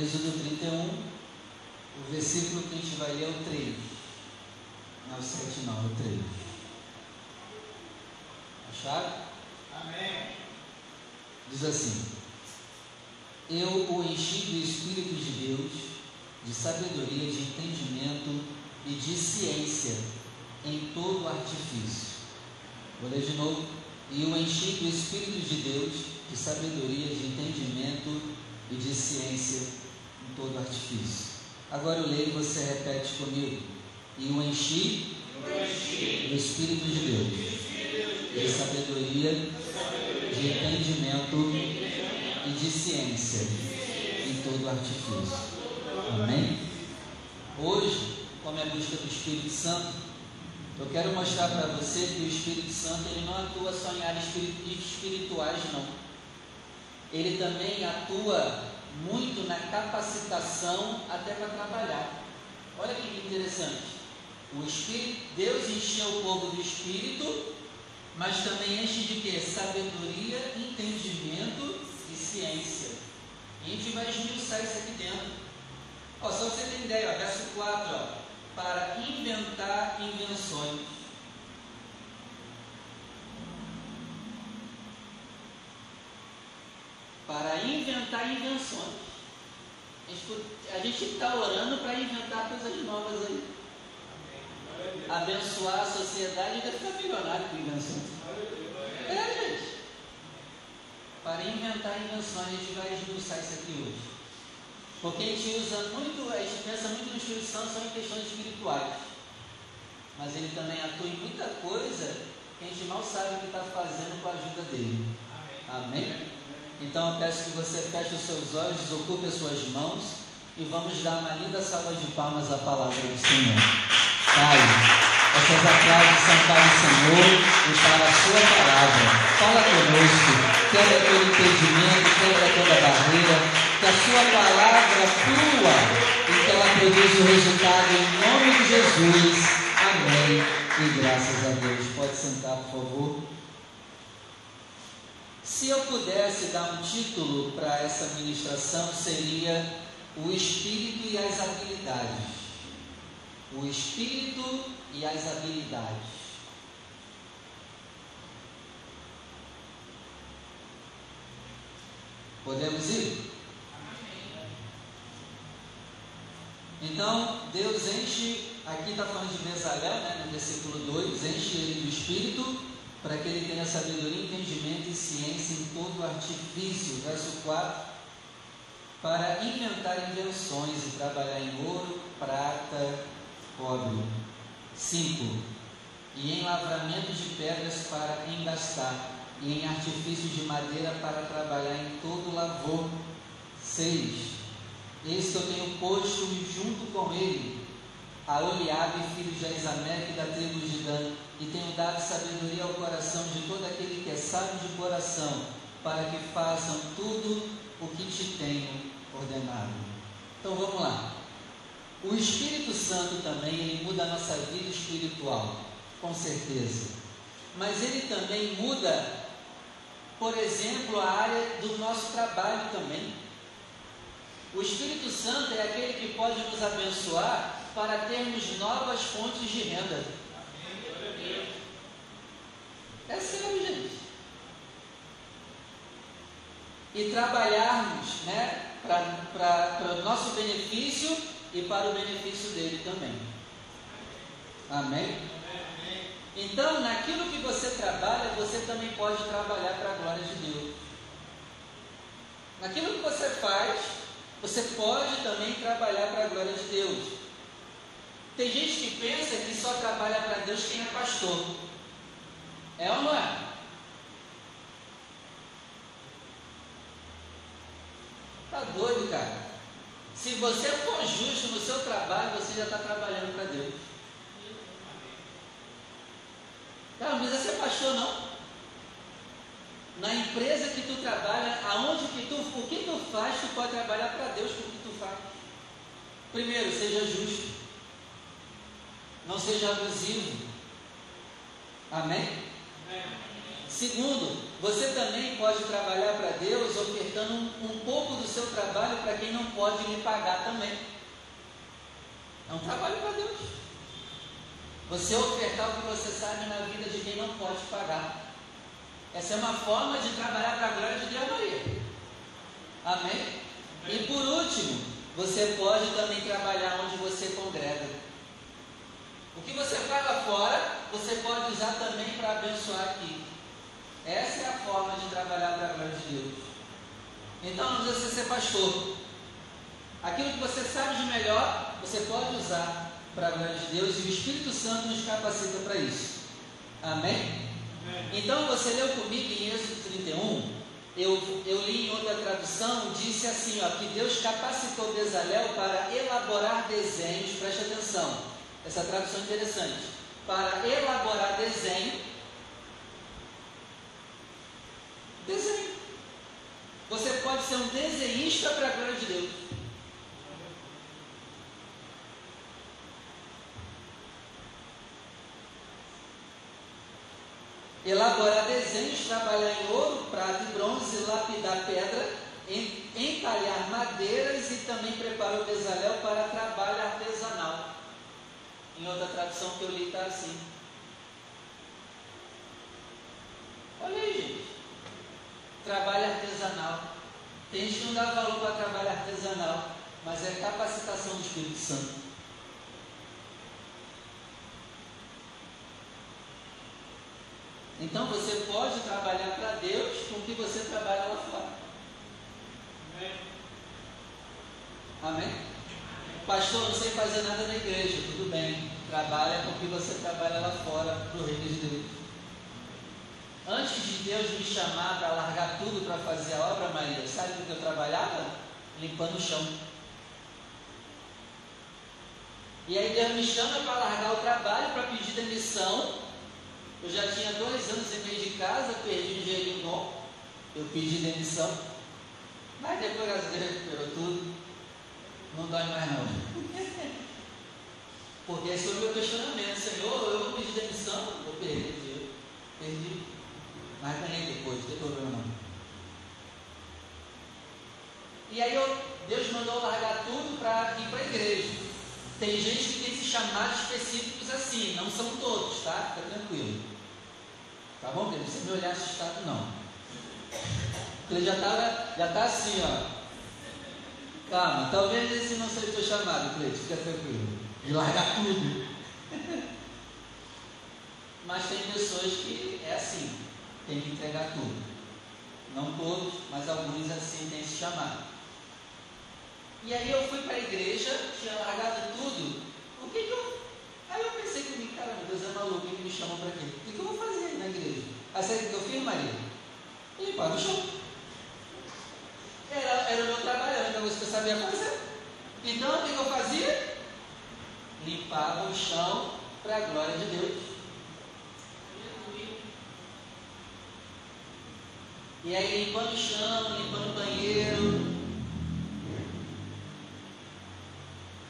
Êxodo 31, o versículo que a gente vai ler é o 3. Não o 7 não, é o 3. Acharam? Amém. Diz assim: Eu o enchi do Espírito de Deus, de sabedoria, de entendimento e de ciência em todo artifício. Vou ler de novo. E o enchi do Espírito de Deus, de sabedoria, de entendimento e de ciência em todo artifício. Agora eu leio e você repete comigo. E o enchi do Espírito de Deus, de sabedoria, de entendimento e de ciência em todo artifício. Amém? Hoje, como é a busca do Espírito Santo, eu quero mostrar para você que o Espírito Santo ele não atua só em áreas espirituais, não. Ele também atua muito na capacitação até para trabalhar. Olha que interessante. O Espírito, Deus encheu o povo do Espírito, mas também enche de quê? Sabedoria, entendimento e ciência. E a gente vai esmiuçar isso aqui dentro. Ó, só você ter ideia, ó, verso 4, ó, para inventar invenções. Para inventar invenções. A gente está orando para inventar coisas novas aí abençoar a sociedade e ainda ficar milionário com invenções. É, gente. Para inventar invenções, a gente vai esmiuçar isso aqui hoje. Porque a gente usa muito, a gente pensa muito no Espírito Santo só em questões espirituais. Mas ele também atua em muita coisa que a gente mal sabe o que está fazendo com a ajuda dele. Amém? Amém? Então eu peço que você feche os seus olhos, desocupe as suas mãos e vamos dar uma linda salva de palmas à palavra do Senhor. Pai, essas aplausos são para o Senhor e para a Sua palavra. Fala conosco, quebra todo impedimento, quebra toda barreira, que a Sua palavra flua e que ela produza o resultado em nome de Jesus. Amém. E graças a Deus. Pode sentar, por favor. Se eu pudesse dar um título para essa ministração, seria O Espírito e as Habilidades o espírito e as habilidades. Podemos ir? Então, Deus enche, aqui está falando de Mesalé, né, no versículo 2, enche ele do Espírito, para que ele tenha sabedoria, entendimento e ciência em todo artifício. Verso 4, para inventar invenções e trabalhar em ouro, prata, cobre. 5. E em lavramento de pedras para engastar, e em artifício de madeira para trabalhar em todo lavor. 6. Eis que eu tenho posto junto com ele a Oliabe, filho de Aizameque, da tribo de Dan, e tenho dado sabedoria ao coração de todo aquele que é sábio de coração, para que façam tudo o que te tenho ordenado. Então vamos lá. O Espírito Santo também ele muda a nossa vida espiritual, com certeza. Mas ele também muda, por exemplo, a área do nosso trabalho também. O Espírito Santo é aquele que pode nos abençoar para termos novas fontes de renda. É sério, gente. E trabalharmos né, para o nosso benefício e para o benefício dele também. Amém? Então, naquilo que você trabalha, você também pode trabalhar para a glória de Deus. Naquilo que você faz, você pode também trabalhar para a glória de Deus. Tem gente que pensa que só trabalha para Deus quem é pastor. É ou não é? Tá doido, cara. Se você for justo no seu trabalho, você já está trabalhando para Deus. Não, não precisa ser pastor, não. Na empresa que tu trabalha, aonde que tu, o que tu faz, tu pode trabalhar para Deus com o que tu faz. Primeiro, seja justo. Não seja abusivo. Amém? Amém. Segundo, você também pode trabalhar para Deus ofertando um, um pouco do seu trabalho para quem não pode lhe pagar também. É um trabalho para Deus. Você ofertar o que você sabe na vida de quem não pode pagar. Essa é uma forma de trabalhar para a glória de Deus Maria. Amém? E por último, você pode também trabalhar onde você congrega. O que você faz lá fora, você pode usar também para abençoar aqui. Essa é a forma de trabalhar para a glória de Deus. Então não precisa ser pastor. Aquilo que você sabe de melhor, você pode usar para a glória de Deus e o Espírito Santo nos capacita para isso. Amém? Amém? Então você leu comigo em Êxodo 31, eu, eu li em outra tradução, disse assim, ó, que Deus capacitou Bezalel para elaborar desenhos, preste atenção, essa tradução é interessante, para elaborar desenho, desenho. Você pode ser um desenhista para a glória de Deus. elaborar desenhos, trabalhar em ouro, prata e bronze, lapidar pedra, entalhar madeiras e também preparar o Bezalel para trabalho artesanal. Em outra tradução que eu li está assim. Olha aí, gente. Trabalho artesanal. Tem gente que não dá valor para trabalho artesanal, mas é capacitação do Espírito Santo. Então você pode trabalhar para Deus com o que você trabalha lá fora. Amém? Amém? Pastor, não sei fazer nada na igreja. Tudo bem. Trabalha com o que você trabalha lá fora para o reino de Deus. Antes de Deus me chamar para largar tudo para fazer a obra, Maria, sabe o que eu trabalhava? Limpando o chão. E aí Deus me chama para largar o trabalho, para pedir demissão eu já tinha dois anos e meio de casa, perdi um dinheirinho bom, eu pedi demissão, mas depois graças Deus recuperou tudo, não dói mais não. Porque esse foi o meu questionamento, Senhor, eu vou pedir demissão, perder dinheiro, perdi, mas ganhei depois, não tem problema não. E aí eu, Deus mandou largar tudo para ir para a igreja. Tem gente que tem esses chamados específicos assim, não são todos, tá? Fica tranquilo. Tá bom, Pedro? Você me olhar assustado, não. Ele já está já tá assim, ó. Calma, talvez esse não seja o teu chamado, Cleiton, fica tranquilo. De largar tudo. mas tem pessoas que é assim, tem que entregar tudo. Não todos, mas alguns assim têm esse chamado. E aí eu fui para a igreja, tinha largado tudo. O que, que eu. Aí eu pensei comigo, cara, meu Deus é maluco, ele me chamou para quê? O que, que eu vou fazer na igreja? Aí sabe o que eu fiz, Maria? Limpar o chão. Era, era o meu trabalho, era uma coisa que eu sabia fazer. Então o que eu fazia? Limpava o chão para a glória de Deus. E aí limpando o chão, limpando o banheiro,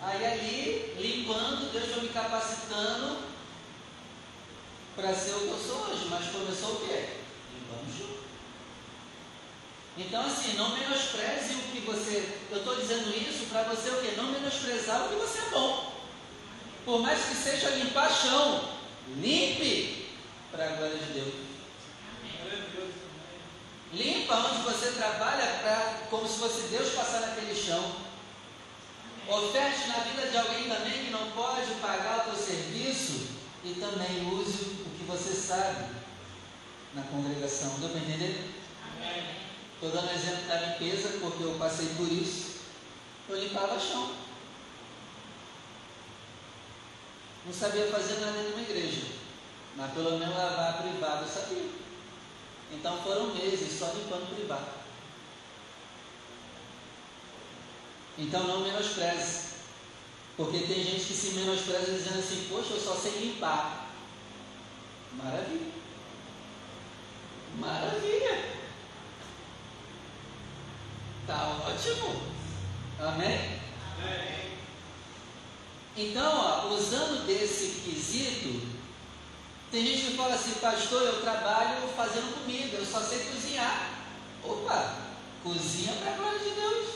Aí ali, limpando, Deus foi me capacitando para ser o que eu sou hoje. Mas começou o quê? Limpando o chão. Então assim, não menospreze o que você. Eu estou dizendo isso para você o quê? Não menosprezar o que você é bom. Por mais que seja limpar chão, limpe para a glória de Deus. Limpa onde você trabalha pra, como se fosse Deus passar naquele chão. Oferte na vida de alguém também que não pode pagar o teu serviço e também use o que você sabe na congregação. Deu para entender? Estou dando exemplo da limpeza porque eu passei por isso. Eu limpava chão. Não sabia fazer nada em uma igreja, mas pelo menos lavar privado eu sabia. Então foram meses só limpando privado. Então não menospreze. Porque tem gente que se menospreza dizendo assim, poxa, eu só sei limpar. Maravilha. Maravilha. Tá ótimo. Amém? Amém. Então, ó, usando desse quesito, tem gente que fala assim, pastor, eu trabalho fazendo comida, eu só sei cozinhar. Opa, cozinha para a glória de Deus.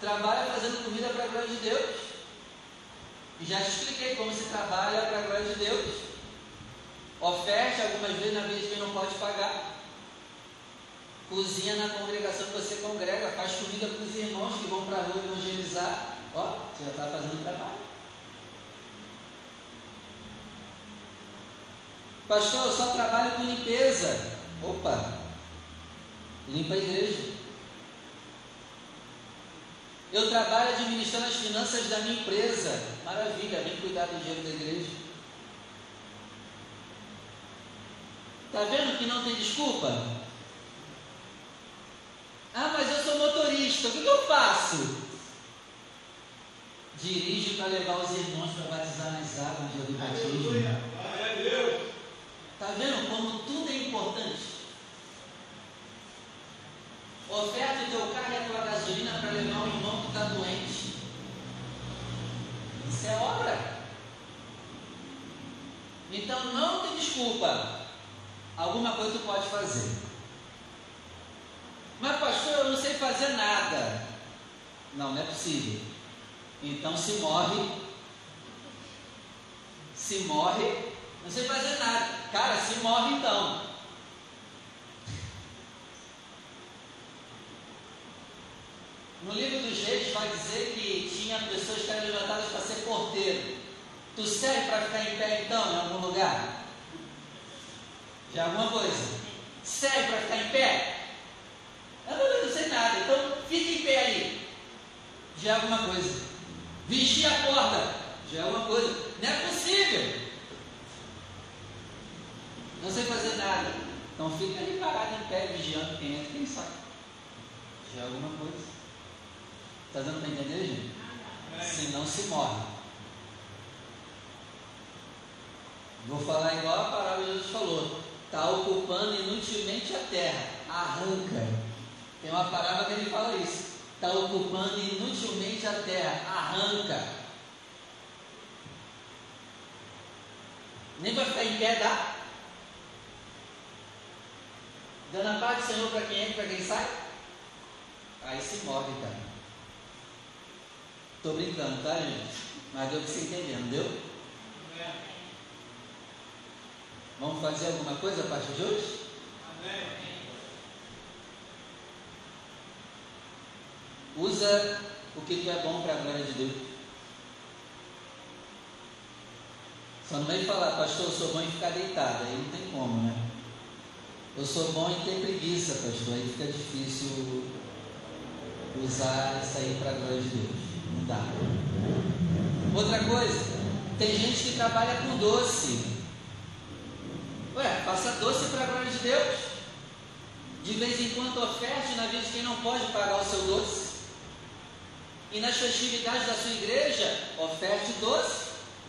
Trabalha fazendo comida para a glória de Deus. Já te expliquei como se trabalha para a glória de Deus. Oferte algumas vezes na vez de quem não pode pagar. Cozinha na congregação que você congrega, faz comida para os irmãos que vão para a rua evangelizar. Ó, você já está fazendo trabalho. Pastor, eu só trabalho com limpeza. Opa, limpa a igreja. Eu trabalho administrando as finanças da minha empresa. Maravilha, vem cuidar do dinheiro da igreja. Está vendo que não tem desculpa? Ah, mas eu sou motorista, o que eu faço? Dirige para levar os irmãos para batizar nas águas no dia do batismo. Está vendo como tudo é importante? Oferta o teu carro e a tua gasolina para levar um irmão que está doente. Isso é obra. Então não tem desculpa. Alguma coisa tu pode fazer. Pastor, eu não sei fazer nada. Não, não é possível. Então se morre. Se morre, não sei fazer nada. Cara, se morre então. No livro dos reis vai dizer que tinha pessoas que eram levantadas para ser porteiro. Tu serve para ficar em pé então em algum lugar? É alguma coisa? Serve para ficar em pé? Não sei nada, então fique em pé aí. Já é alguma coisa. Vigia a porta. Já é alguma coisa. Não é possível. Não sei fazer nada. Então fica ali parado em pé, vigiando quem entra e quem sai. Já é alguma coisa. Está dando para entender, gente? Se não se morre. Vou falar igual a palavra que Jesus falou. Está ocupando inutilmente a terra. Arranca. Tem uma palavra que ele fala isso. Está ocupando inutilmente a terra. Arranca. Nem para ficar em pé dá. Dando a paz do Senhor para quem entra para quem sai. Aí se morre, cara. Estou brincando, tá, gente? Mas deu que você entender, deu? Vamos fazer alguma coisa a partir de hoje? Usa o que tu é bom para a glória de Deus. Só não vem falar, pastor, eu sou bom em ficar deitado, aí não tem como, né? Eu sou bom em ter preguiça, pastor, aí fica difícil usar isso aí para a glória de Deus. Não dá. Outra coisa, tem gente que trabalha com doce. Ué, faça doce para a glória de Deus. De vez em quando oferte na vida de quem não pode pagar o seu doce. E nas festividades da sua igreja, oferte doce.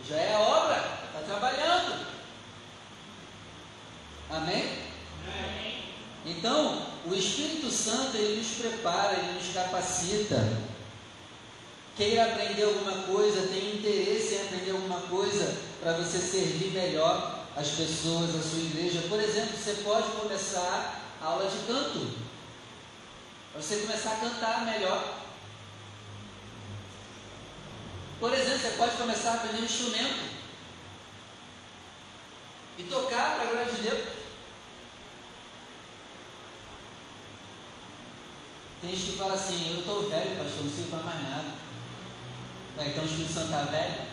Já é obra, está trabalhando. Amém? Amém? Então, o Espírito Santo, ele nos prepara, ele nos capacita queira aprender alguma coisa, tem interesse em aprender alguma coisa para você servir melhor as pessoas da sua igreja. Por exemplo, você pode começar a aula de canto, para você começar a cantar melhor. Por exemplo, você pode começar a aprender um instrumento e tocar para a glória de Deus. Tem gente que fala assim, eu estou velho, pastor, não sirvo para mais nada. Então o Espírito Santo está velho?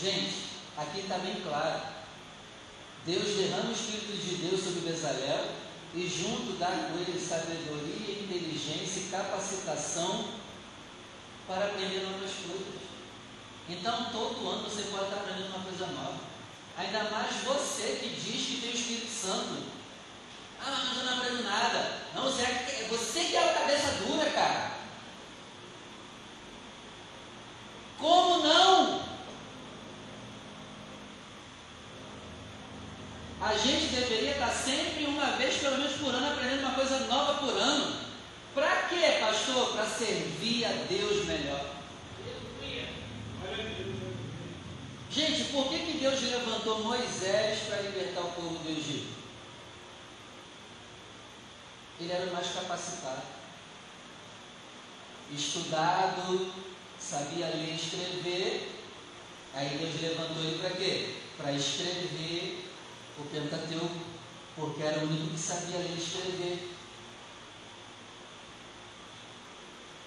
Gente, aqui está bem claro. Deus derrama o Espírito de Deus sobre Bezalel e junto dá com ele sabedoria, inteligência e capacitação para aprender novas coisas. Então, todo ano você pode estar aprendendo uma coisa nova. Ainda mais você que diz que tem o Espírito Santo. Ah, mas eu não aprendo nada. Não, você, é, você que é a cabeça dura, cara. Como não? A gente deveria estar sempre, uma vez pelo menos por ano, aprendendo uma coisa nova por ano. Para quê, pastor? Para servir a Deus melhor. Gente, por que, que Deus levantou Moisés para libertar o povo do Egito? ele era o mais capacitado. Estudado, sabia ler e escrever. Aí Deus levantou ele para quê? Para escrever o Pentateuco, porque era o único que sabia ler e escrever.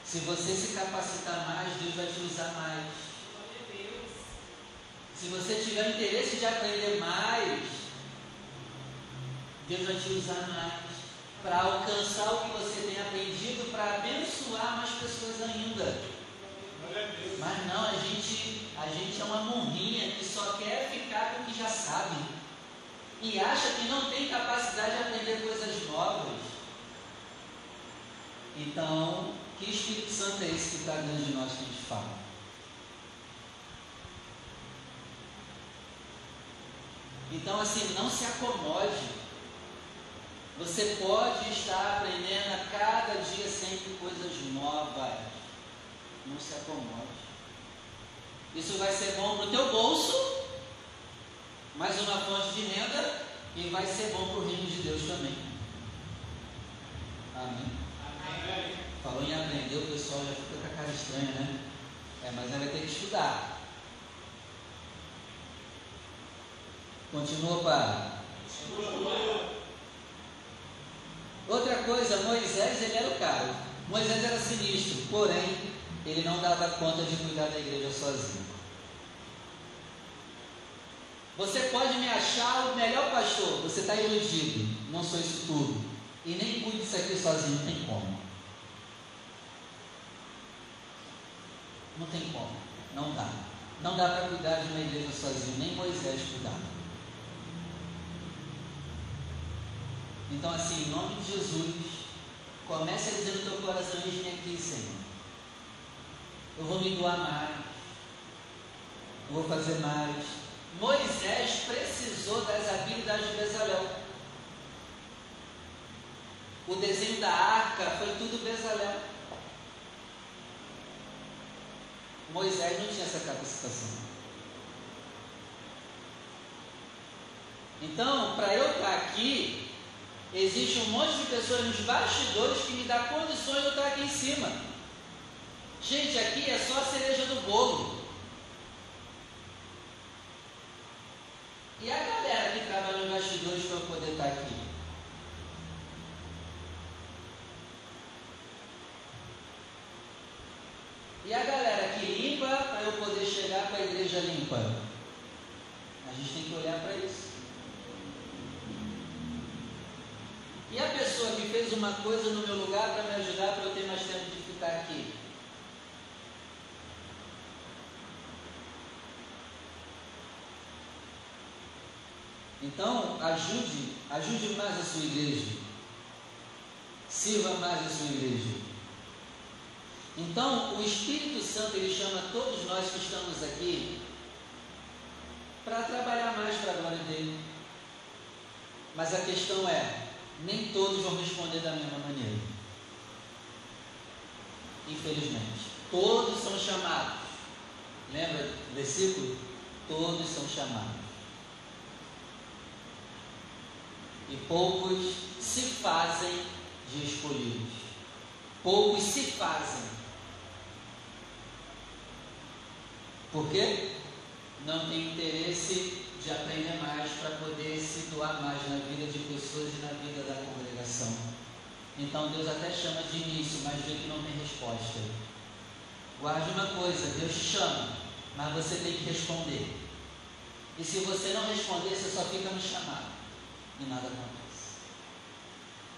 Se você se capacitar mais, Deus vai te usar mais. Se você tiver interesse de aprender mais, Deus vai te usar mais para alcançar o que você tem aprendido, para abençoar mais pessoas ainda. Mas não, a gente, a gente é uma morrinha que só quer ficar com o que já sabe e acha que não tem capacidade de aprender coisas novas. Então, que Espírito Santo é esse que está dentro de nós que a gente fala? Então, assim, não se acomode. Você pode estar aprendendo a cada dia sempre coisas novas. Não se acomode. Isso vai ser bom para o teu bolso, mais uma fonte de renda, e vai ser bom para o reino de Deus também. Amém. Amém. Falou em aprender, o pessoal já fica com a cara estranha, né? É, mas ela vai ter que estudar. Continua, para. Outra coisa, Moisés, ele era o cara. Moisés era sinistro, porém, ele não dava conta de cuidar da igreja sozinho. Você pode me achar o melhor pastor, você está iludido, não sou isso tudo. E nem cuide disso aqui sozinho, não tem como. Não tem como. Não dá. Não dá para cuidar de uma igreja sozinho, nem Moisés cuidava. Então, assim, em nome de Jesus, comece a dizer no teu coração: Eis-me aqui, Senhor. Eu vou me doar mais. Eu vou fazer mais. Moisés precisou das habilidades de Bezalel. O desenho da arca foi tudo Bezalel. Moisés não tinha essa capacitação. Então, para eu estar aqui, existe um monte de pessoas nos bastidores que me dão condições de eu estar aqui em cima. Gente, aqui é só a cereja do bolo. E a galera que trabalha nos bastidores para poder estar aqui? E a galera que limpa para eu poder chegar para a igreja limpa? A gente tem que olhar para isso. E a pessoa que fez uma coisa no meu lugar para me ajudar para eu ter mais tempo de ficar aqui? Então, ajude, ajude mais a sua igreja. Sirva mais a sua igreja. Então, o Espírito Santo ele chama todos nós que estamos aqui para trabalhar mais para a glória dele. Mas a questão é, nem todos vão responder da mesma maneira. Infelizmente. Todos são chamados. Lembra do versículo? Todos são chamados. E poucos se fazem de escolhidos. Poucos se fazem Por quê? Não tem interesse de aprender mais para poder se doar mais na vida de pessoas e na vida da congregação. Então Deus até chama de início, mas vê que não tem resposta. Guarde uma coisa, Deus te chama, mas você tem que responder. E se você não responder, você só fica no chamado. E nada acontece.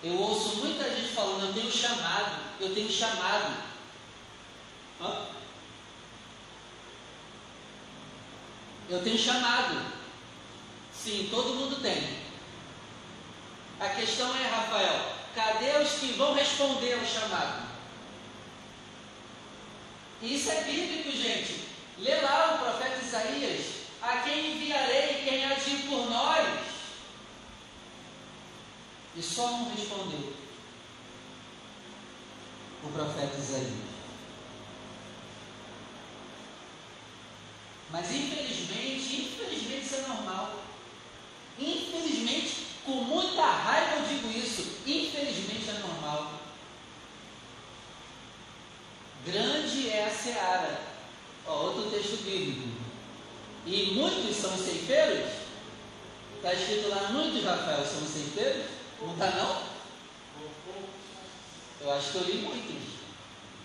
Eu ouço muita gente falando, eu tenho chamado, eu tenho chamado. Hã? Eu tenho chamado. Sim, todo mundo tem. A questão é, Rafael, cadê os que vão responder ao chamado? Isso é bíblico, gente. Lê lá o profeta Isaías. A quem enviarei, quem agir por nós? E só um respondeu. O profeta Isaías. Mas infelizmente, infelizmente isso é normal. Infelizmente, Com muita raiva eu digo isso. Infelizmente é normal. Grande é a seara. Ó, outro texto bíblico. E muitos são os ceifeiros? Está escrito lá, muitos, Rafael, são os ceifeiros? Não está não? Eu acho que eu li muitos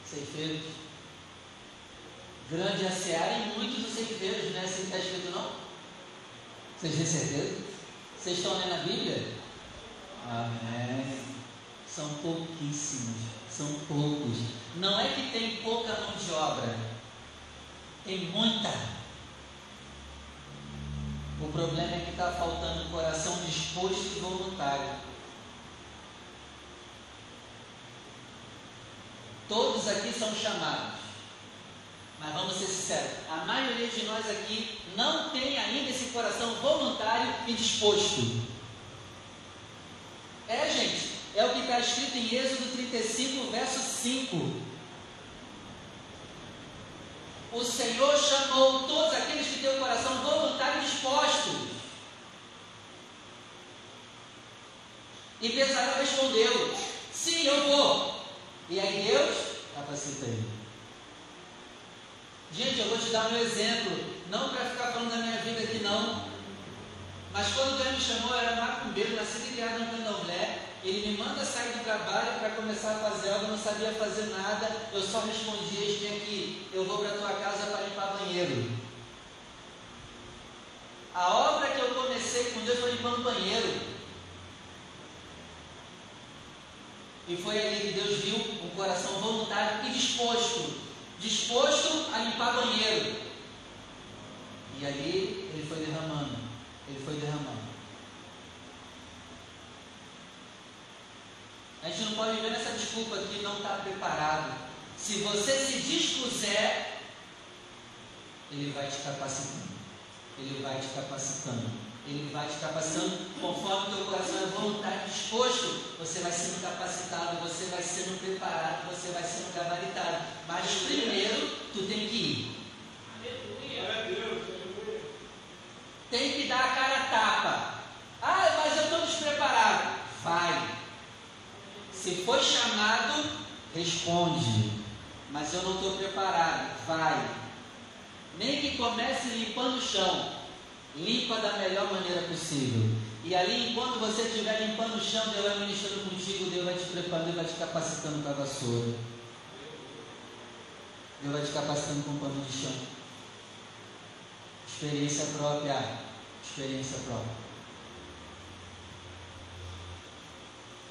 ceifeiros. Grande é a seara e muitos os ceifeiros, não é assim está escrito não? Vocês têm certeza? Vocês estão lendo a Bíblia? Amém. São pouquíssimos, são poucos. Não é que tem pouca mão de obra, tem muita. O problema é que está faltando coração disposto e voluntário. Todos aqui são chamados. Mas vamos ser sinceros, a maioria de nós aqui não tem ainda esse coração voluntário e disposto. É, gente, é o que está escrito em Êxodo 35, verso 5. O Senhor chamou todos aqueles que têm o coração voluntário e disposto. E Bezalel respondeu: Sim, eu vou. E aí Deus capacita ele. Gente, eu vou te dar um exemplo, não para ficar falando da minha vida aqui não. Mas quando Deus me chamou, eu era macumbeiro, nascido e criado no candomblé. Ele me manda sair do trabalho para começar a fazer algo, eu não sabia fazer nada, eu só respondia, vem aqui, eu vou para tua casa para limpar banheiro. A obra que eu comecei com Deus foi limpando banheiro. E foi ali que Deus viu um coração voluntário e disposto disposto a limpar banheiro. E ali ele foi derramando, ele foi derramando. A gente não pode viver que não está preparado. Se você se dispuser, ele vai te capacitando. Ele vai te capacitando. Ele vai te capacitando conforme o teu coração é voluntário disposto. Você vai sendo capacitado, você vai sendo preparado, você vai sendo gabaritado. Mas primeiro, tu tem que ir. Tem que dar a cara a tapa. Ah, mas eu estou despreparado. Vai. Se foi chamado, responde. Mas eu não estou preparado. Vai. Nem que comece limpando o chão limpa da melhor maneira possível. E ali, enquanto você estiver limpando o chão, Deus vai ministrando contigo, Deus vai te preparando, Deus vai te capacitando com a vassoura. Deus vai te capacitando com o pano de chão. Experiência própria. Experiência própria.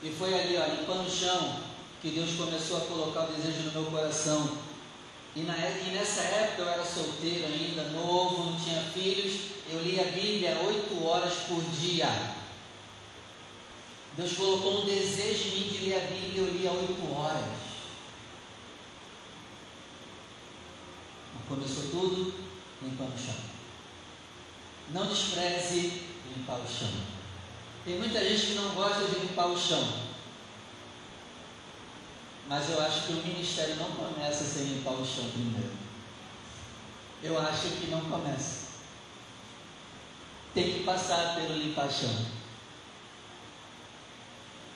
E foi ali, ó, limpando o chão, que Deus começou a colocar o desejo no meu coração. E, na, e nessa época eu era solteiro ainda, novo, não tinha filhos eu li a Bíblia oito horas por dia. Deus colocou um desejo em mim de ler a Bíblia, eu lia oito horas. Começou tudo limpando o chão. Não despreze limpar o chão. Tem muita gente que não gosta de limpar o chão. Mas eu acho que o ministério não começa sem limpar o chão primeiro. Eu acho que não começa tem que passar pelo limpar chão.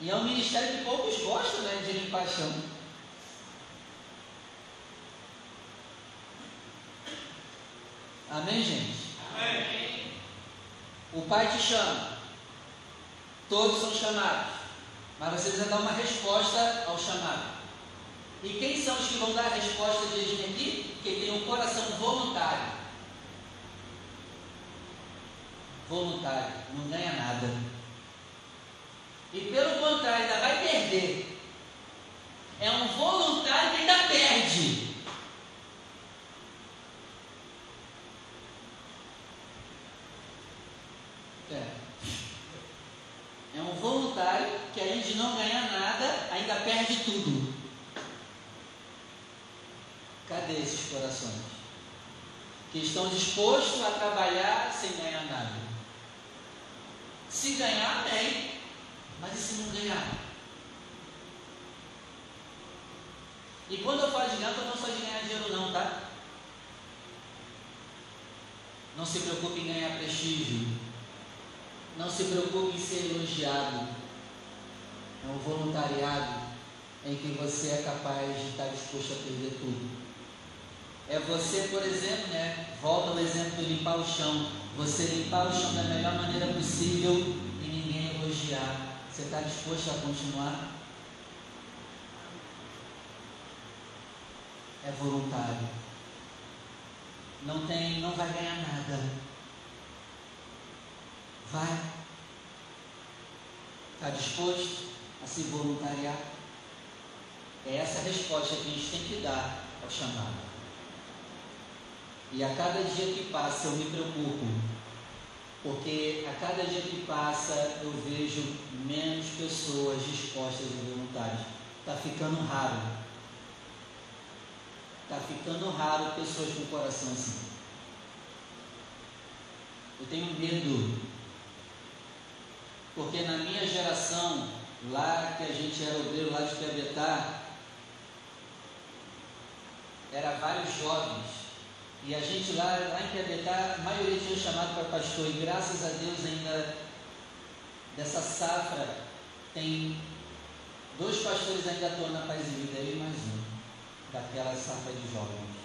E é um ministério que poucos gostam né, de limpar chão. Amém, gente? Amém. O Pai te chama. Todos são chamados. Mas você precisa dar uma resposta ao chamado. E quem são os que vão dar a resposta de aqui? Quem tem um coração voluntário. voluntário, não ganha nada. E pelo contrário, ainda vai perder. É um voluntário que ainda perde. É. É um voluntário que além de não ganhar nada, ainda perde tudo. Cadê corações? Que estão dispostos a trabalhar sem ganhar nada. Se ganhar, bem. Mas e se não ganhar? E quando eu falo de ganhar, eu não só de ganhar dinheiro não, tá? Não se preocupe em ganhar prestígio. Não se preocupe em ser elogiado. É um voluntariado em que você é capaz de estar disposto a perder tudo. É você, por exemplo, né? Volta ao exemplo de limpar o chão. Você limpar o chão da melhor maneira possível e ninguém elogiar. Você está disposto a continuar? É voluntário. Não tem, não vai ganhar nada. Vai. Está disposto a se voluntariar? É essa a resposta que a gente tem que dar ao chamado. E a cada dia que passa eu me preocupo, porque a cada dia que passa eu vejo menos pessoas dispostas e voluntárias. Está ficando raro. Está ficando raro pessoas com coração assim. Eu tenho medo, porque na minha geração, lá que a gente era obreiro lá de Piabetá, era vários jovens e a gente lá, lá em Piabetá, a maioria tinha chamado para pastor, e graças a Deus ainda dessa safra tem dois pastores ainda atuando na Paz e Vida, eu e mais um, daquela safra de jovens.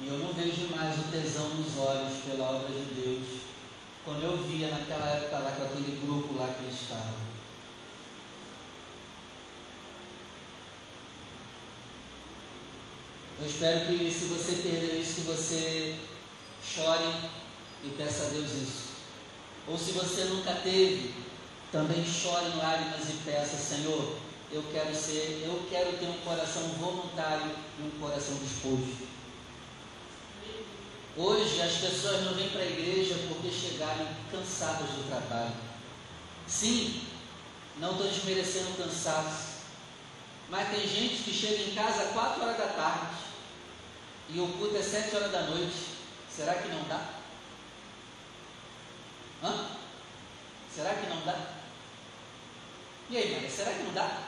E eu não vejo mais o tesão nos olhos pela obra de Deus, quando eu via naquela época lá com aquele grupo lá que eles estavam. Eu espero que se você perdeu isso, você chore e peça a Deus isso. Ou se você nunca teve, também chore em lágrimas e peça, Senhor, eu quero ser, eu quero ter um coração voluntário e um coração disposto. Hoje as pessoas não vêm para a igreja porque chegaram cansadas do trabalho. Sim, não estou desmerecendo cansaço. Mas tem gente que chega em casa às 4 horas da tarde e o culto é sete horas da noite, será que não dá? Hã? Será que não dá? E aí, Maria, será que não dá?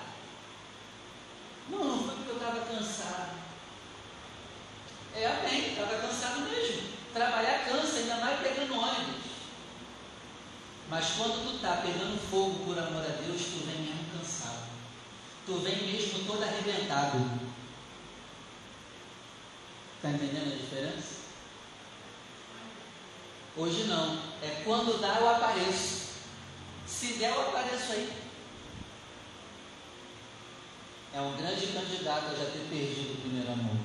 Não, não foi porque eu estava cansado. É, amém, estava cansado mesmo. Trabalhar cansa, ainda mais pegando ônibus. Mas quando tu está pegando fogo por amor a Deus, tu vem mesmo cansado. Tu vem mesmo todo arrebentado. Está entendendo a diferença? Hoje não. É quando dá eu apareço. Se der eu apareço aí. É um grande candidato a já ter perdido o primeiro amor.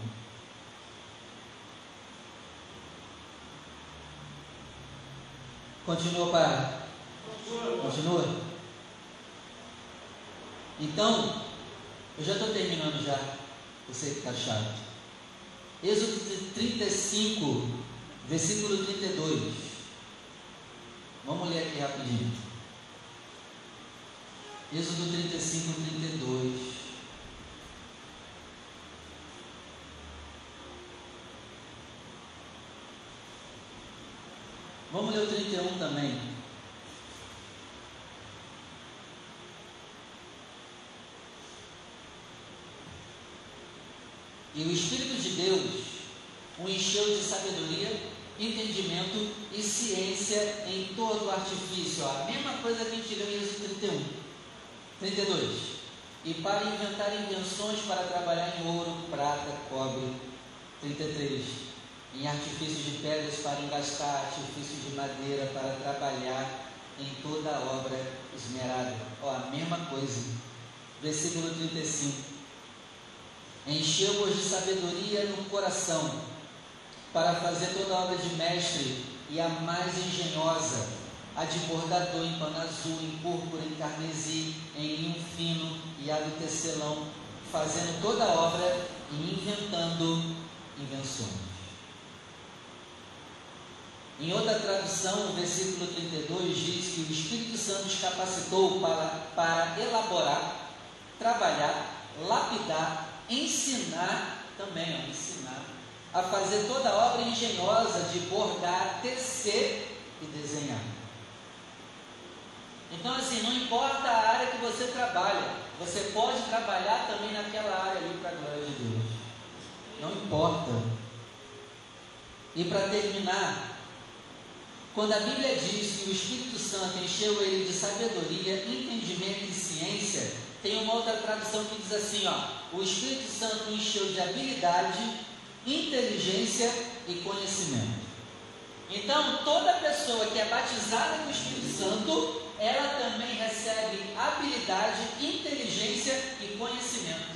Continua, para. Continua. Então, eu já estou terminando já. Você que está chato. Êxodo 35, versículo 32. Vamos ler aqui rapidinho. Êxodo 35, 32. Vamos ler o 31 também. E o Espírito Deus o encheu de sabedoria, entendimento e ciência em todo o artifício. A mesma coisa que a gente leu em Êxodo 31, 32. E para inventar invenções para trabalhar em ouro, prata, cobre. 33. Em artifícios de pedras para engastar, artifícios de madeira para trabalhar em toda a obra esmerada. Ó, a mesma coisa. Versículo 35 Encheu-os de sabedoria no coração, para fazer toda obra de mestre e a mais engenhosa, a de bordador em pano azul, em púrpura, em carmesim, em linho fino e a tecelão, fazendo toda a obra e inventando invenções. Em outra tradução, o versículo 32 diz que o Espírito Santo os capacitou para, para elaborar, trabalhar, lapidar ensinar também, ó, ensinar a fazer toda a obra engenhosa de bordar, tecer e desenhar. Então, assim, não importa a área que você trabalha, você pode trabalhar também naquela área ali para a glória de Deus. Não importa. E para terminar, Quando a Bíblia diz que o Espírito Santo encheu ele de sabedoria, entendimento e ciência, tem uma outra tradução que diz assim: ó, o Espírito Santo encheu de habilidade, inteligência e conhecimento. Então, toda pessoa que é batizada com o Espírito Santo, ela também recebe habilidade, inteligência e conhecimento.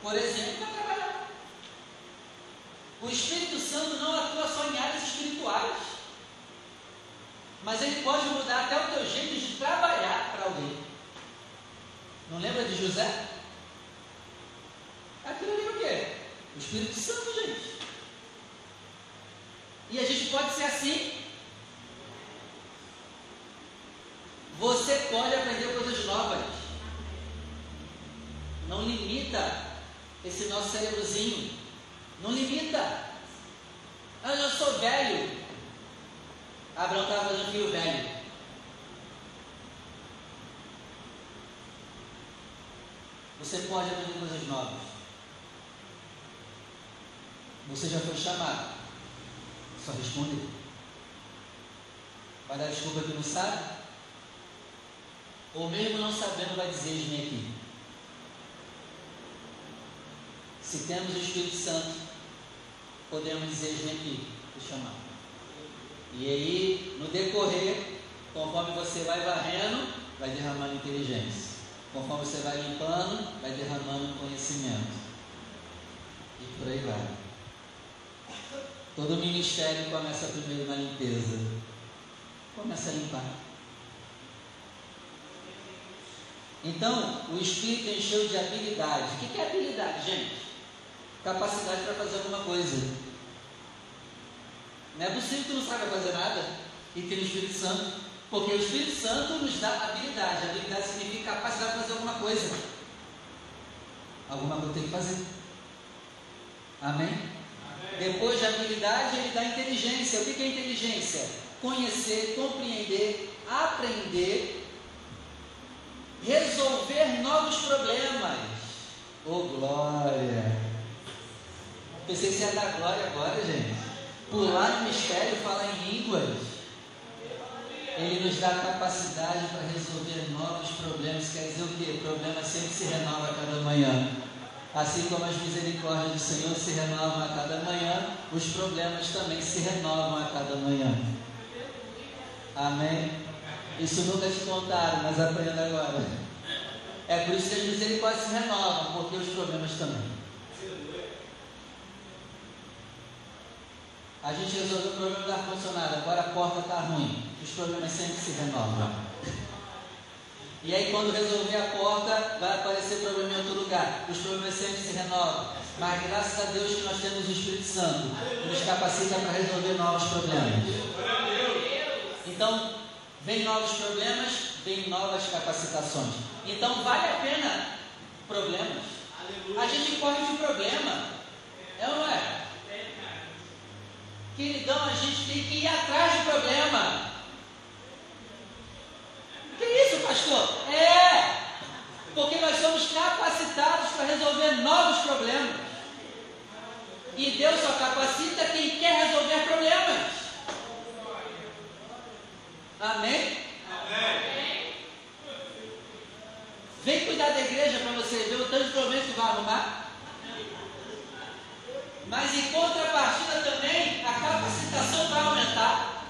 Por exemplo, para trabalhar. O Espírito Santo não atua só em áreas espirituais, mas ele pode mudar até o teu jeito de trabalhar para alguém. Não lembra de José? Aquilo ali é o quê? O Espírito Santo, gente. E a gente pode ser assim. Você pode aprender coisas novas. Não limita esse nosso cérebrozinho. Não limita. Ah, eu sou velho. Abraão estava fazendo filho velho. Você pode aprender coisas novas. Você já foi chamado. Só responde. Vai dar desculpa que não sabe? Ou mesmo não sabendo, vai dizer: Eis-me aqui. Se temos o Espírito Santo, podemos dizer: Eis-me aqui, te chamar. E aí, no decorrer, conforme você vai varrendo, vai derramando inteligência. Conforme você vai limpando, vai derramando conhecimento. E por aí vai. Todo ministério começa primeiro na limpeza. Começa a limpar. Então, o Espírito encheu de habilidade. O que é habilidade, gente? Capacidade para fazer alguma coisa. Não é possível que tu não saiba fazer nada e ter o Espírito Santo. Porque o Espírito Santo nos dá habilidade. Habilidade significa capacidade de fazer alguma coisa. Alguma coisa tem que fazer. Amém? Amém? Depois de habilidade, ele dá inteligência. O que é inteligência? Conhecer, compreender, aprender, resolver novos problemas. Oh, glória! Pensei que você ia dar glória agora, gente. Pular no mistério, falar em línguas. Ele nos dá capacidade para resolver novos problemas. Quer dizer o quê? Problema sempre se renova a cada manhã. Assim como as misericórdias do Senhor se renovam a cada manhã, os problemas também se renovam a cada manhã. Amém? Isso nunca te contaram, mas aprenda agora. É por isso que as misericórdias se renovam, porque os problemas também. A gente resolveu o problema do ar-condicionado, agora a porta está ruim. Os problemas sempre se renovam. E aí, quando resolver a porta, vai aparecer problema em outro lugar. Os problemas sempre se renovam. Mas graças a Deus que nós temos o Espírito Santo, que nos capacita para resolver novos problemas. Então, vem novos problemas, vem novas capacitações. Então, vale a pena problemas. A gente corre de problema. É ou não é? Queridão, a gente tem que ir atrás do problema. Que isso, pastor? É, porque nós somos capacitados para resolver novos problemas. E Deus só capacita quem quer resolver problemas. Amém? Amém. Vem cuidar da igreja para você ver o tanto de problemas que vai arrumar. Mas em contrapartida também, a capacitação vai aumentar.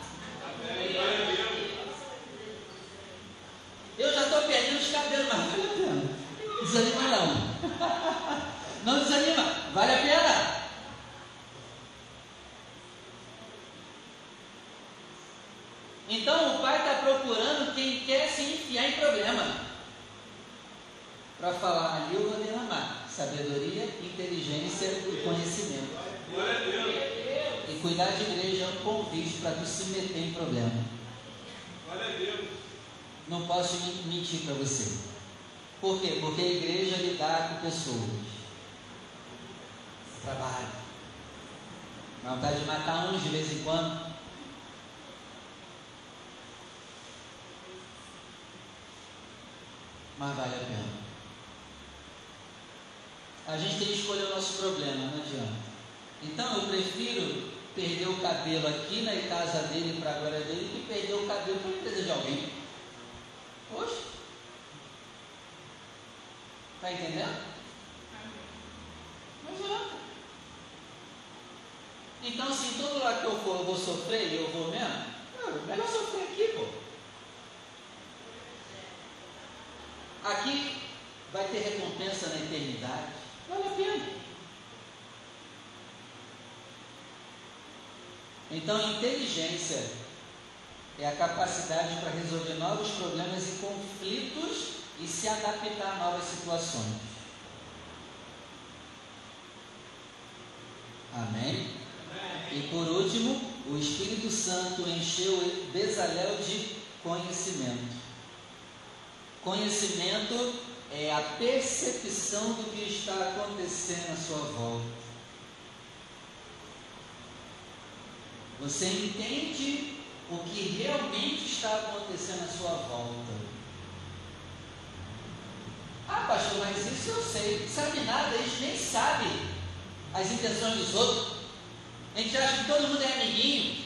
Eu já estou perdendo os cabelos, mas vale a pena. Desanima não. Não desanima, vale a pena. Então o pai está procurando quem quer se enfiar em problema. Para falar, ali eu vou derramar sabedoria, inteligência e conhecimento. E cuidar de igreja é um convite para tu se meter em problema. Não posso mentir para você. Por quê? Porque a igreja lidar com pessoas. Trabalho. Vontade de matar uns de vez em quando. Mas vale a pena. A gente tem que escolher o nosso problema, não adianta. Então eu prefiro perdeu o cabelo aqui na casa dele para a glória dele que perdeu o cabelo para a empresa de alguém. Poxa. Está entendendo? Não adianta. Então, se em todo lugar que eu for eu vou sofrer e eu vou mesmo, é melhor sofrer aqui, pô. Aqui vai ter recompensa na eternidade. Vale a pena. Então, inteligência é a capacidade para resolver novos problemas e conflitos e se adaptar a novas situações. Amém? E por último, o Espírito Santo encheu Bezalel de conhecimento. Conhecimento é a percepção do que está acontecendo à sua volta. Você entende o que realmente está acontecendo à sua volta. Ah, pastor, mas isso eu sei. Sabe nada, gente nem sabe as intenções dos outros. A gente acha que todo mundo é amiguinho.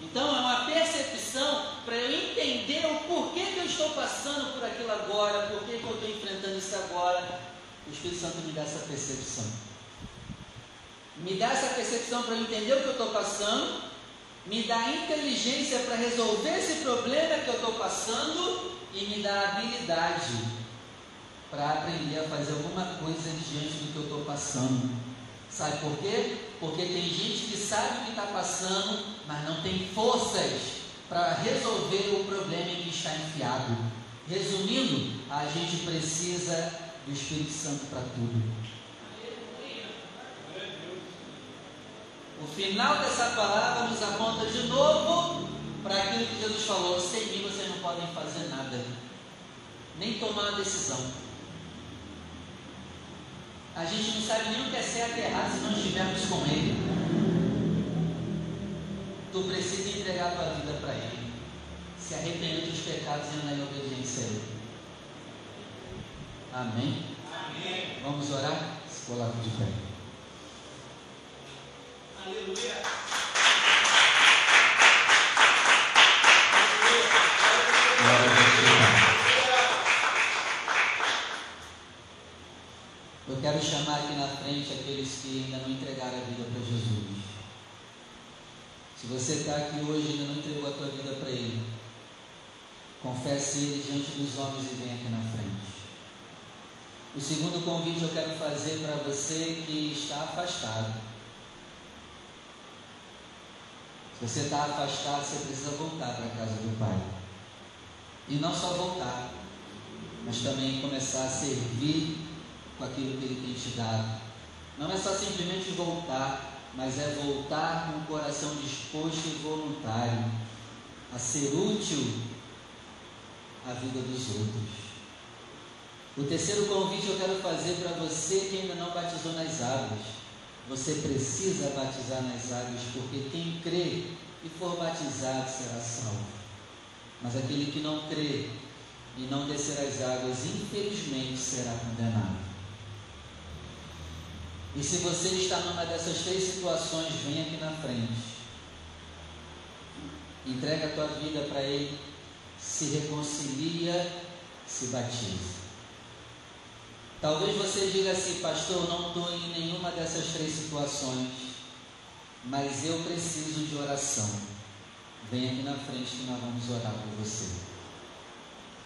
Então é uma percepção para eu entender o porquê que eu estou passando por aquilo agora, porquê que eu estou enfrentando isso agora. O Espírito Santo me dá essa percepção. Me dá essa percepção para entender o que eu estou passando, me dá inteligência para resolver esse problema que eu estou passando e me dá habilidade para aprender a fazer alguma coisa diante do que eu estou passando. Sabe por quê? Porque tem gente que sabe o que está passando, mas não tem forças para resolver o problema em que está enfiado. Resumindo, a gente precisa do Espírito Santo para tudo. O final dessa palavra nos aponta de novo para aquilo que Jesus falou: sem mim vocês não podem fazer nada, nem tomar uma decisão. A gente não sabe nem o que é certo e errado se não estivermos com Ele. Tu precisa entregar tua vida para Ele, se arrepender dos pecados e andar em obediência a Ele. Amém? Amém. Vamos orar? Se coloca de pé. Aleluia. Eu quero chamar aqui na frente aqueles que ainda não entregaram a vida para Jesus. Se você está aqui hoje e ainda não entregou a tua vida para Ele, confesse Ele diante dos homens e vem aqui na frente. O segundo convite eu quero fazer para você que está afastado. Se você está afastado, você precisa voltar para a casa do Pai. E não só voltar, mas também começar a servir com aquilo que Ele tem te dado. Não é só simplesmente voltar, mas é voltar com o coração disposto e voluntário a ser útil à vida dos outros. O terceiro convite eu quero fazer para você que ainda não batizou nas águas. Você precisa batizar nas águas, porque quem crê e for batizado será salvo. Mas aquele que não crê e não descer as águas, infelizmente será condenado. E se você está numa dessas três situações, vem aqui na frente. Entrega a tua vida para Ele, se reconcilia, se batiza. Talvez você diga assim, pastor, não estou em nenhuma dessas três situações, mas eu preciso de oração. Vem aqui na frente que nós vamos orar por você.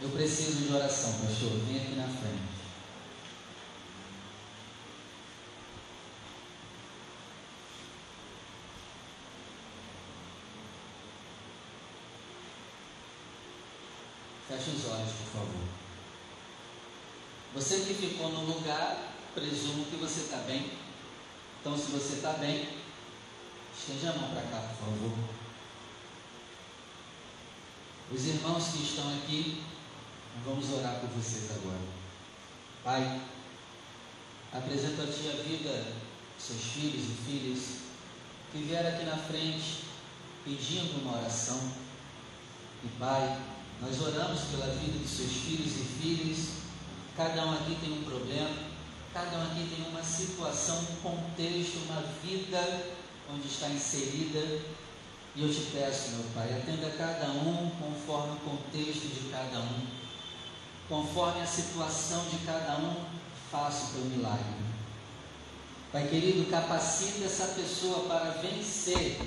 Eu preciso de oração, pastor. Vem aqui na frente. Feche os olhos, por favor. Você que ficou no lugar, presumo que você está bem. Então, se você está bem, estende a mão para cá, por favor. Os irmãos que estão aqui, vamos orar por vocês agora. Pai, apresento a Ti a vida seus filhos e filhas que vieram aqui na frente pedindo uma oração. E Pai, nós oramos pela vida dos seus filhos e filhas Cada um aqui tem um problema, Cada um aqui tem uma situação, um contexto, uma vida onde está inserida. E eu te peço, meu Pai, atenda cada um conforme o contexto de cada um, conforme a situação de cada um, faça o teu milagre. Pai querido, capacita essa pessoa para vencer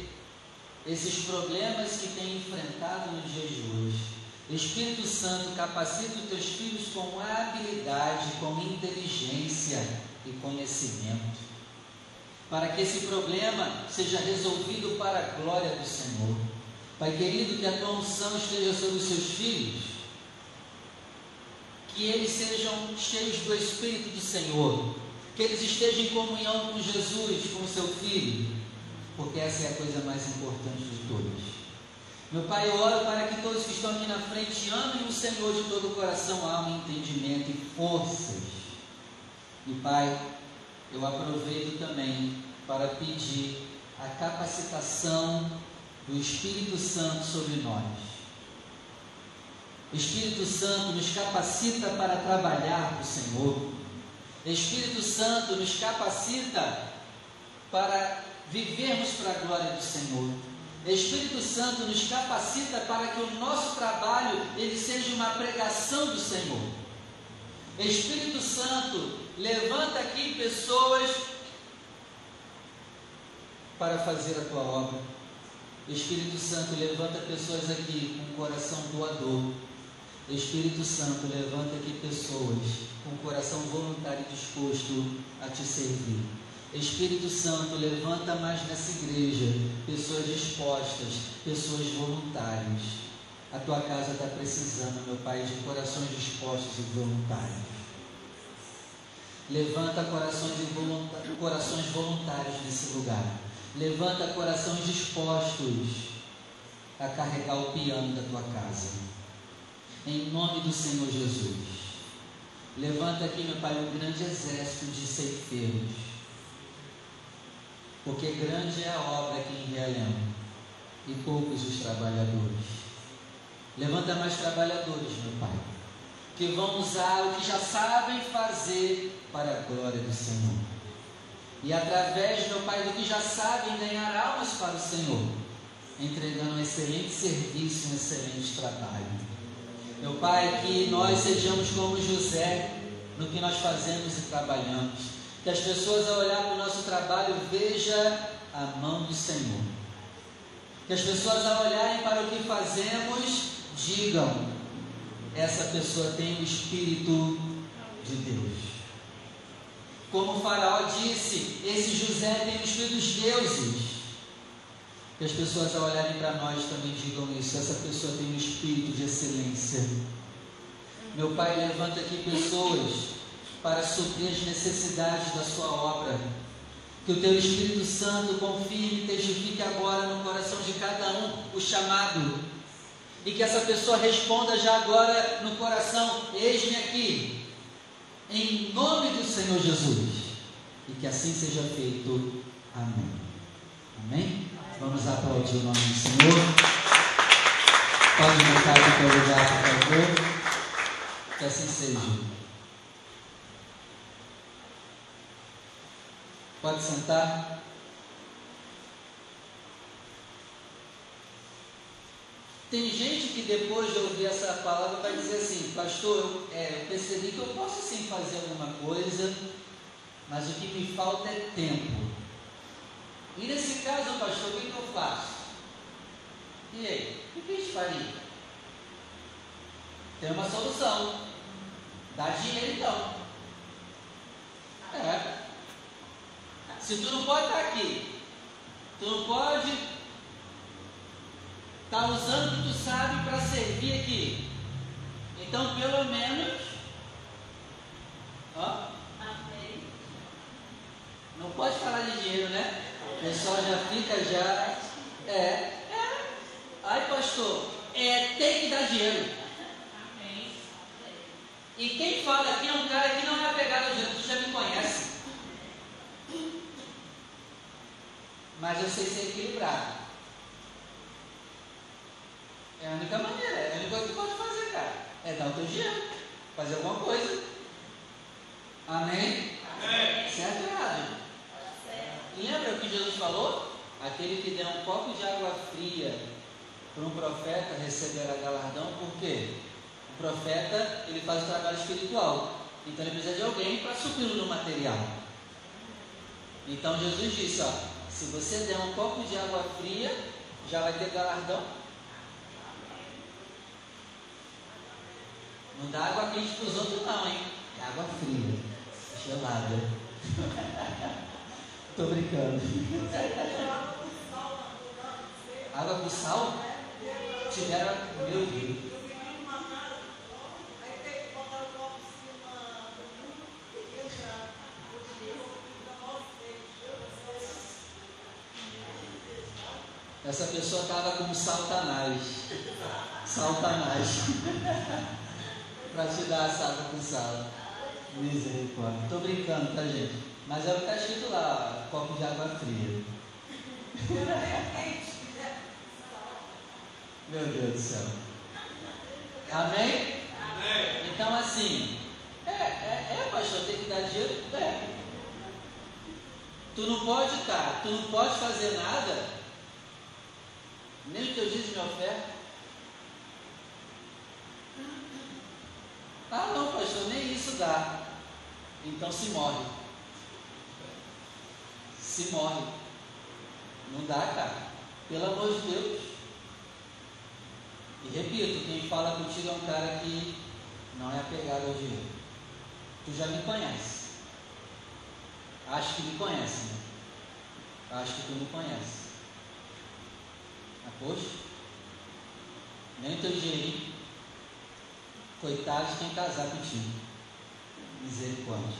esses problemas que tem enfrentado nos dias de hoje. Espírito Santo, capacita os teus filhos com habilidade, com inteligência e conhecimento, para que esse problema seja resolvido para a glória do Senhor. Pai querido, que a tua unção esteja sobre os seus filhos, que eles sejam cheios do Espírito do Senhor, que eles estejam em comunhão com Jesus, com o seu Filho, porque essa é a coisa mais importante de todas. Meu Pai, eu oro para que todos que estão aqui na frente amem o Senhor de todo o coração, alma, entendimento e forças. E Pai, eu aproveito também para pedir a capacitação do Espírito Santo sobre nós. O Espírito Santo nos capacita para trabalhar para o Senhor. O Espírito Santo nos capacita para vivermos para a glória do Senhor. Espírito Santo nos capacita para que o nosso trabalho ele seja uma pregação do Senhor. Espírito Santo, levanta aqui pessoas para fazer a tua obra. Espírito Santo, levanta pessoas aqui com coração doador. Espírito Santo, levanta aqui pessoas com coração voluntário e disposto a te servir. Espírito Santo, levanta mais nessa igreja pessoas dispostas, pessoas voluntárias. A tua casa está precisando, meu Pai, de corações dispostos e voluntários. Levanta corações, voluntários, nesse lugar. Levanta corações dispostos a carregar o piano da tua casa. Em nome do Senhor Jesus. Levanta aqui, meu Pai, um grande exército de ceifeiros porque grande é a obra aqui em e poucos os trabalhadores. Levanta mais trabalhadores, meu Pai, que vão usar o que já sabem fazer para a glória do Senhor. E através, meu Pai, do que já sabem ganhar almas para o Senhor, entregando um excelente serviço, um excelente trabalho. Meu Pai, que nós sejamos como José no que nós fazemos e trabalhamos que as pessoas ao olhar para o nosso trabalho vejam a mão do Senhor. Que as pessoas ao olharem para o que fazemos digam: essa pessoa tem o Espírito de Deus. Como o Faraó disse, esse José tem o Espírito dos deuses. Que as pessoas ao olharem para nós também digam isso: essa pessoa tem um espírito de excelência. Meu Pai levanta aqui pessoas para suprir as necessidades da sua obra. Que o teu Espírito Santo confirme e testifique agora no coração de cada um o chamado. E que essa pessoa responda já agora no coração: Eis-me aqui, em nome do Senhor Jesus. E que assim seja feito. Amém. Amém? Vamos aplaudir o nome do Senhor. Pode aqui para o lugar, por favor. Que assim seja. Pode sentar. Tem gente que depois de ouvir essa palavra vai dizer assim, pastor, eu, é, eu percebi que eu posso sim fazer alguma coisa, mas o que me falta é tempo. E nesse caso, pastor, o que, eu faço? E aí, o que a gente faria? Tem uma solução. Dá dinheiro então. É. Se tu não pode estar aqui, tu não pode estar usando o que tu sabe para servir aqui. Então, pelo menos, ó, não pode falar de dinheiro, né? O pessoal já fica já, é, é. Ai, pastor, é, tem que dar dinheiro. E quem fala aqui é um cara que não é apegado dinheiro, tu já me conhece. Mas eu sei ser equilibrado. É a única maneira, é a única coisa que pode fazer, cara. É dar o teu dinheiro, fazer alguma coisa. Amém? Certo ou errado? E lembra o que Jesus falou? Aquele que der um copo de água fria para um profeta receberá galardão, por quê? O profeta ele faz o trabalho espiritual, então ele precisa de alguém para supri-lo no material. Então Jesus disse: ó, se você der um copo de água fria, já vai ter galardão. Não dá água quente para os outros, não, hein? É água fria, gelada. Tô brincando. Água com sal? Tiveram. Meu Deus. Essa pessoa estava como saltanás. Saltanás. Para te dar essa água com sal. Misericórdia. Estou brincando, tá, gente? Mas é o que está escrito lá: copo de água fria. Meu Deus do céu. Amém? Amém. Então, assim, é, é, é, pastor, tem que dar dinheiro? É. Tu não pode estar, tu não pode fazer nada nem o teu dízimo me oferta. Ah, não, pastor, nem isso dá. Então se morre. Se morre. Não dá, cara. Pelo amor de Deus. E repito, quem fala contigo é um cara que não é apegado ao dinheiro. Tu já me conhece. Acho que me conhece, né? Acho que tu me conhece. Poxa, nem teu dinheirinho. Coitado de quem casar contigo. Misericórdia.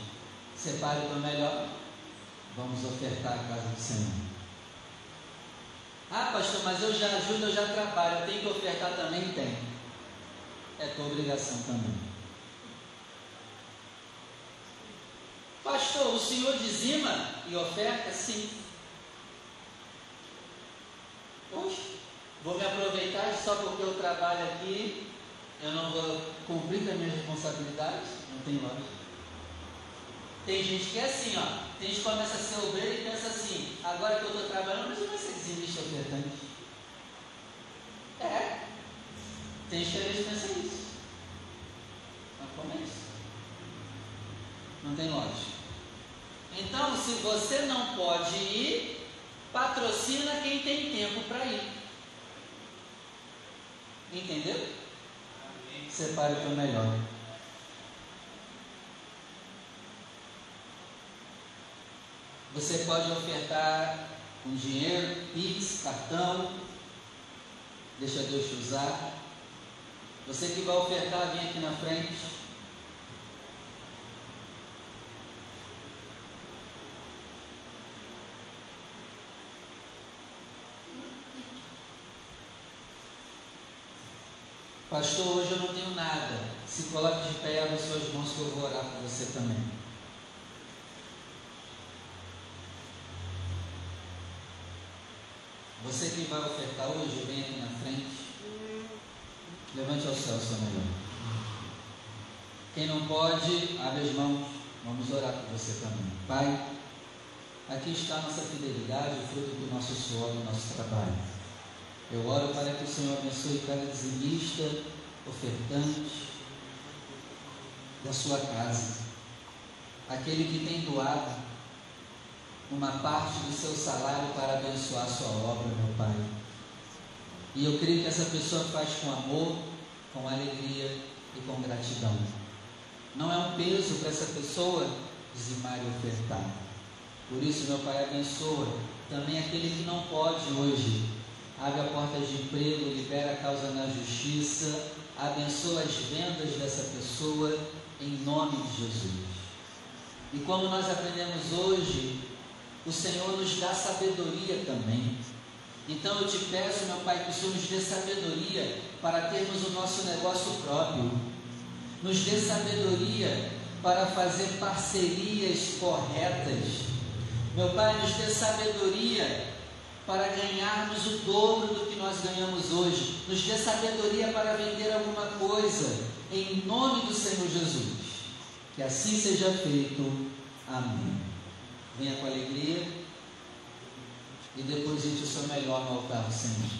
Separe o melhor. Vamos ofertar a casa do Senhor. Ah, pastor, mas eu já ajudo, eu já trabalho. Eu tenho que ofertar também? Tem. É tua obrigação também. Pastor, o senhor dizima e oferta? Sim. Poxa. Vou me aproveitar só porque eu trabalho aqui, eu não vou cumprir com as minhas responsabilidades? Não tem lógica. Tem gente que é assim, ó. Tem gente que começa a ser obreiro e pensa assim, agora que eu estou trabalhando, mas eu vou ser dizimista ofertante. É. Tem gente que pensa isso. Mas como é isso? Não tem lógica. Então, se você não pode ir, patrocina quem tem tempo para ir. Entendeu? Separe o melhor. Você pode ofertar com dinheiro, Pix, cartão. Deixa Deus te usar. Você que vai ofertar, vem aqui na frente. Pastor, hoje eu não tenho nada. Se coloque de pé e abra suas mãos que eu vou orar por você também. Você que vai ofertar hoje, vem aqui na frente. Levante ao céu sua melhor. Quem não pode, abre as mãos. Vamos orar por você também. Pai, aqui está a nossa fidelidade, o fruto do nosso suor, do nosso trabalho. Eu oro para que o Senhor abençoe cada dizimista, ofertante da sua casa, aquele que tem doado uma parte do seu salário para abençoar a sua obra, meu Pai. E eu creio que essa pessoa faz com amor, com alegria e com gratidão. Não é um peso para essa pessoa dizimar e ofertar. Por isso, meu Pai, abençoa também aquele que não pode hoje abre a porta de emprego, libera a causa na justiça, abençoa as vendas dessa pessoa, em nome de Jesus. E como nós aprendemos hoje, o Senhor nos dá sabedoria também. Então eu te peço, meu Pai, que o Senhor nos dê sabedoria para termos o nosso negócio próprio. Nos dê sabedoria para fazer parcerias corretas. Meu Pai, nos dê sabedoria para ganharmos o dobro do que nós ganhamos hoje. Nos dê sabedoria para vender alguma coisa, em nome do Senhor Jesus. Que assim seja feito. Amém. Venha com alegria e deposite o seu melhor no altar do Senhor.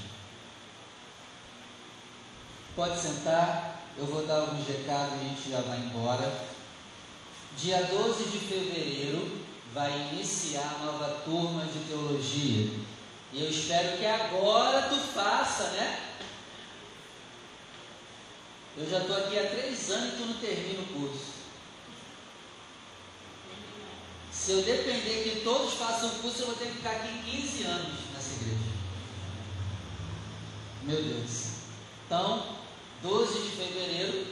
Pode sentar, eu vou dar alguns recados e a gente já vai embora. Dia 12 de fevereiro vai iniciar a nova turma de teologia. E eu espero que agora tu faça, né? Eu já estou aqui há três anos e tu não termina o curso. Se eu depender que todos façam o curso, eu vou ter que ficar aqui 15 anos nessa igreja. Meu Deus. Então, 12 de fevereiro,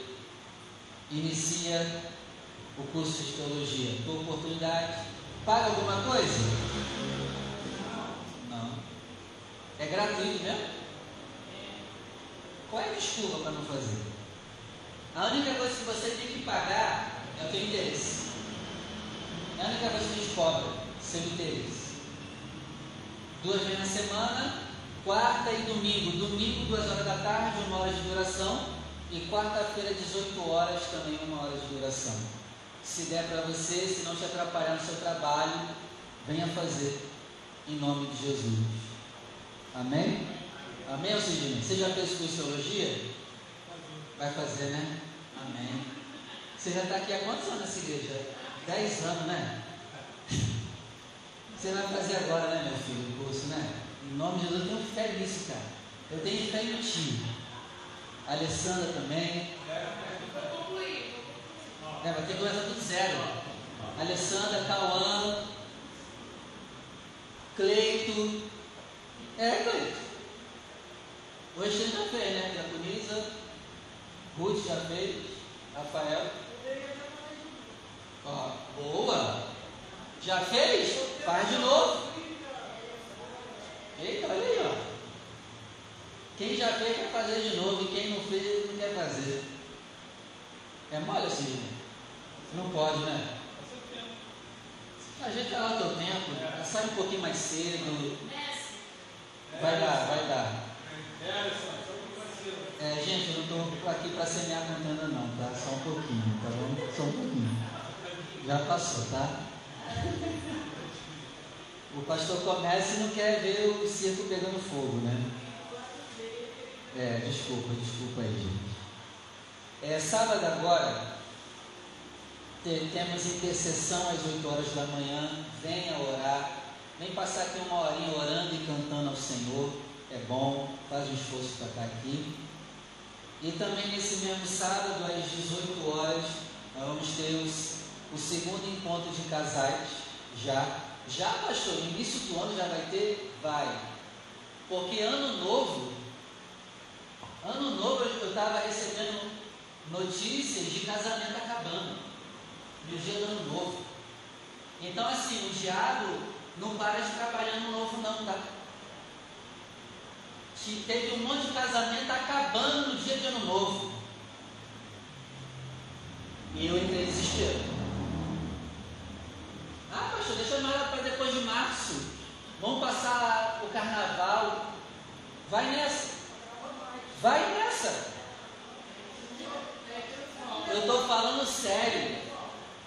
inicia o curso de teologia. Tua oportunidade. Paga alguma coisa? É gratuito mesmo? Qual é a desculpa para não fazer? A única coisa que você tem que pagar é o teu interesse. É a única coisa que a gente cobra, seu interesse. Duas vezes na semana, quarta e domingo. Domingo, duas horas da tarde, uma hora de duração. E quarta-feira, 18 horas, também uma hora de duração. Se der para você, se não te atrapalhar no seu trabalho, venha fazer. Em nome de Jesus. Amém? Amém, Cidinho? Você já fez teologia? Vai fazer, né? Amém. Você já está aqui há quantos anos nessa igreja? Dez anos, né? Você vai fazer agora, né, meu filho, o curso, né? Em nome de Jesus, eu tenho fé nisso, cara. Eu tenho fé em ti. Alessandra também. É, vai ter que começar tudo zero. Alessandra, Cauã, Cleito. É, Cleito. Hoje você já fez, né? Diaconisa, Ruth já fez, Rafael. Ó, boa! Já fez? Faz de novo. Eita, olha aí, ó. Quem já fez quer fazer de novo, e quem não fez não quer fazer. É mole assim, não pode, né? A gente dá o teu tempo, sai um pouquinho mais cedo. Vai dar, vai dar. É, gente, eu não estou aqui para semear contando não, tá? Só um pouquinho, tá bom? Só um pouquinho. Já passou, tá? O pastor começa e não quer ver o circo pegando fogo, né? É, desculpa, desculpa aí, gente. É, sábado agora, temos intercessão às 8 horas da manhã. Venha orar. Vem passar aqui uma horinha orando e cantando ao Senhor. É bom, faz um esforço para estar aqui. E também nesse mesmo sábado, às 18 horas, nós vamos ter os o segundo encontro de casais já. Já, pastor, no início do ano já vai ter? Vai. Porque ano novo, ano novo eu estava recebendo notícias de casamento acabando. No dia do ano novo. Então assim, o diabo não para de trabalhar no novo não, tá? Teve um monte de casamento acabando no dia de ano novo. E eu entrei desespero. Ah, pastor, deixa mais para depois de março. Vamos passar o carnaval. Vai nessa. Vai nessa. Eu estou falando sério.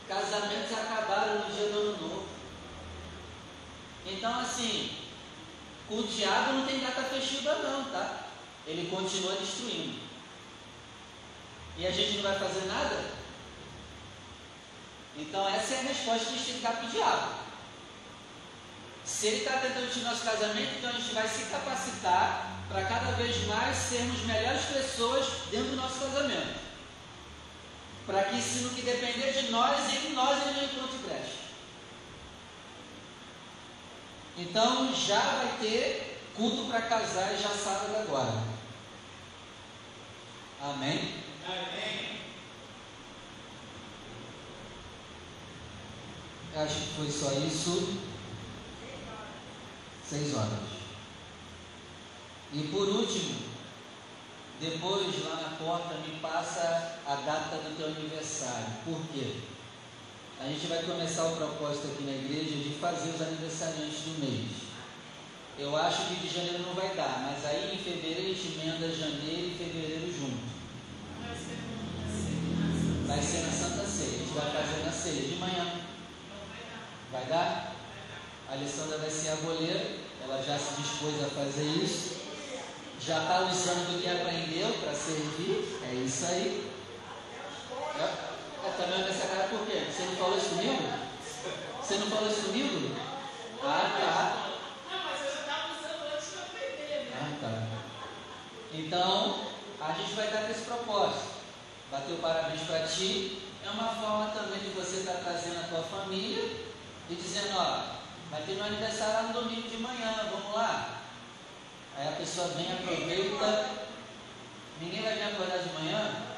Casamentos acabaram no dia do ano novo. Então, assim, o diabo não tem data festiva, não, tá? Ele continua destruindo. E a gente não vai fazer nada? Então essa é a resposta que a gente tem que dar para o diabo. Se ele está tentando tirar nosso casamento, então a gente vai se capacitar para cada vez mais sermos melhores pessoas dentro do nosso casamento. Para que se no que depender de nós, em nós ele não encontre brecha. Então já vai ter culto para casar já sábado agora. Amém? Amém. Acho que foi só isso. Seis horas. E por último, depois lá na porta me passa a data do teu aniversário. Por quê? A gente vai começar o propósito aqui na igreja de fazer os aniversariantes do mês. Eu acho que de janeiro não vai dar, mas aí em fevereiro a gente emenda janeiro e fevereiro junto. Vai ser na Santa Ceia. A gente vai fazer na ceia de manhã. Vai dar? A Alessandra vai ser a goleira, ela já se dispôs a fazer isso. Já está usando o que aprendeu para servir. É isso aí. É, é também essa cara por quê? Você não falou isso comigo? Você não falou isso comigo? Ah, tá. Não, mas eu já estava usando antes de aprender, né? Ah, tá. Então, a gente vai dar com esse propósito. Bater o parabéns para ti. É uma forma também de você estar tá trazendo a tua família e dizendo, ó, vai ter meu aniversário lá no domingo de manhã, vamos lá. Aí a pessoa vem, aproveita. Ninguém vai vir acordar de manhã?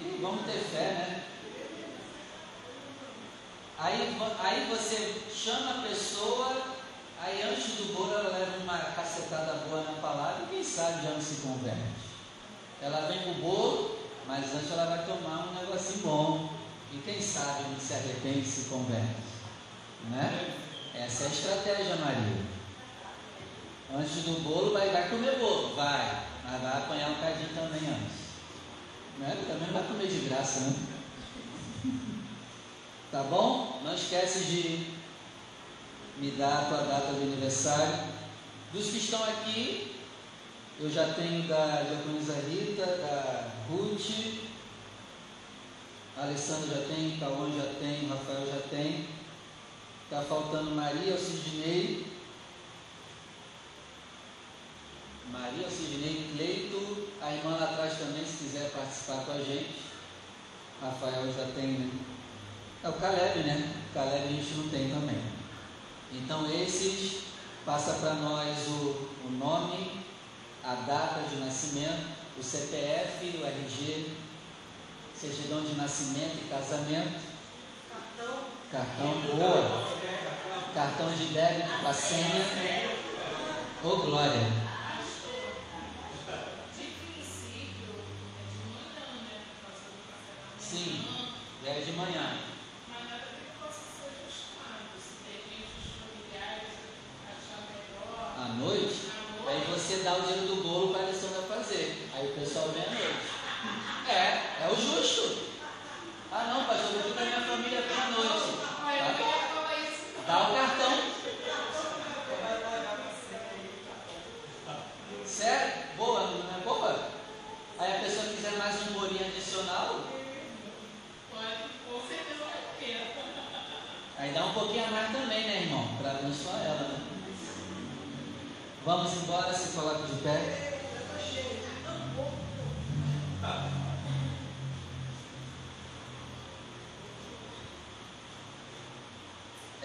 E vamos ter fé, né? Aí, aí você chama a pessoa, aí antes do bolo ela leva uma cacetada boa na palavra e quem sabe já não se converte. Ela vem com o bolo, mas antes ela vai tomar um negocinho bom. E quem sabe não se arrepende e se converte. Né? Essa é a estratégia, Maria. Antes do bolo, vai, vai comer bolo, vai. Mas vai apanhar um cadinho também antes. Né? Também vai comer de graça, né? Tá bom? Não esquece de me dar a tua data de aniversário. Dos que estão aqui, eu já tenho da Diaconisa Rita, da Ruth, a Alessandra já tem, Cauã já tem, Rafael já tem. Está faltando Maria, Sidney. Maria, Sidney, Cleito. A irmã lá atrás também, se quiser participar com a gente. Rafael já tem, né? É o Caleb, né? O Caleb a gente não tem também. Então esses, passa para nós o, o nome, a data de nascimento, o CPF, o RG, certidão de nascimento e casamento. Cartão. Cartão, boa. Cartão de débito com a senha. Ô oh, glória. De princípio, é de manhã, né? Sim, é de manhã. Mas nada que possa ser ajustado. Se tem gente familiares, achar melhor. À noite, aí você dá o dinheiro do bolo para a Alessandra fazer. Aí o pessoal vem à noite. É, é o justo. Ah não, pastor, eu da minha família vem à noite. Tá? Dá o cartão. Sério? Boa, não é boa? Aí a pessoa quiser mais um bolinho adicional, Pode, com certeza vai ter. aí dá um pouquinho a mais também, né, irmão? Para abençoar ela, né? Vamos embora, se coloca de pé.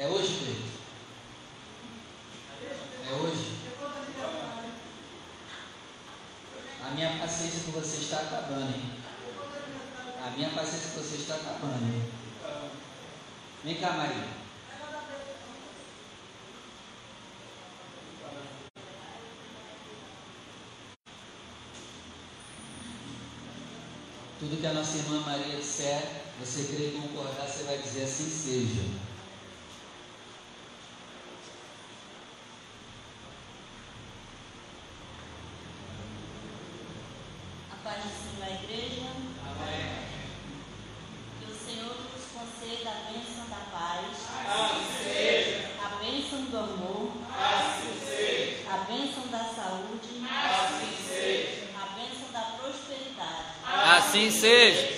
É hoje, Cleito? É hoje? A minha paciência com você está acabando, hein? A minha paciência com você está acabando, hein? Vem cá, Maria. Tudo que a nossa irmã Maria disser, você crê concordar, você vai dizer assim seja. Paz do Senhor à igreja. Que o Senhor nos conceda a bênção da paz. A bênção do amor. A bênção da saúde. A bênção da prosperidade. Assim seja.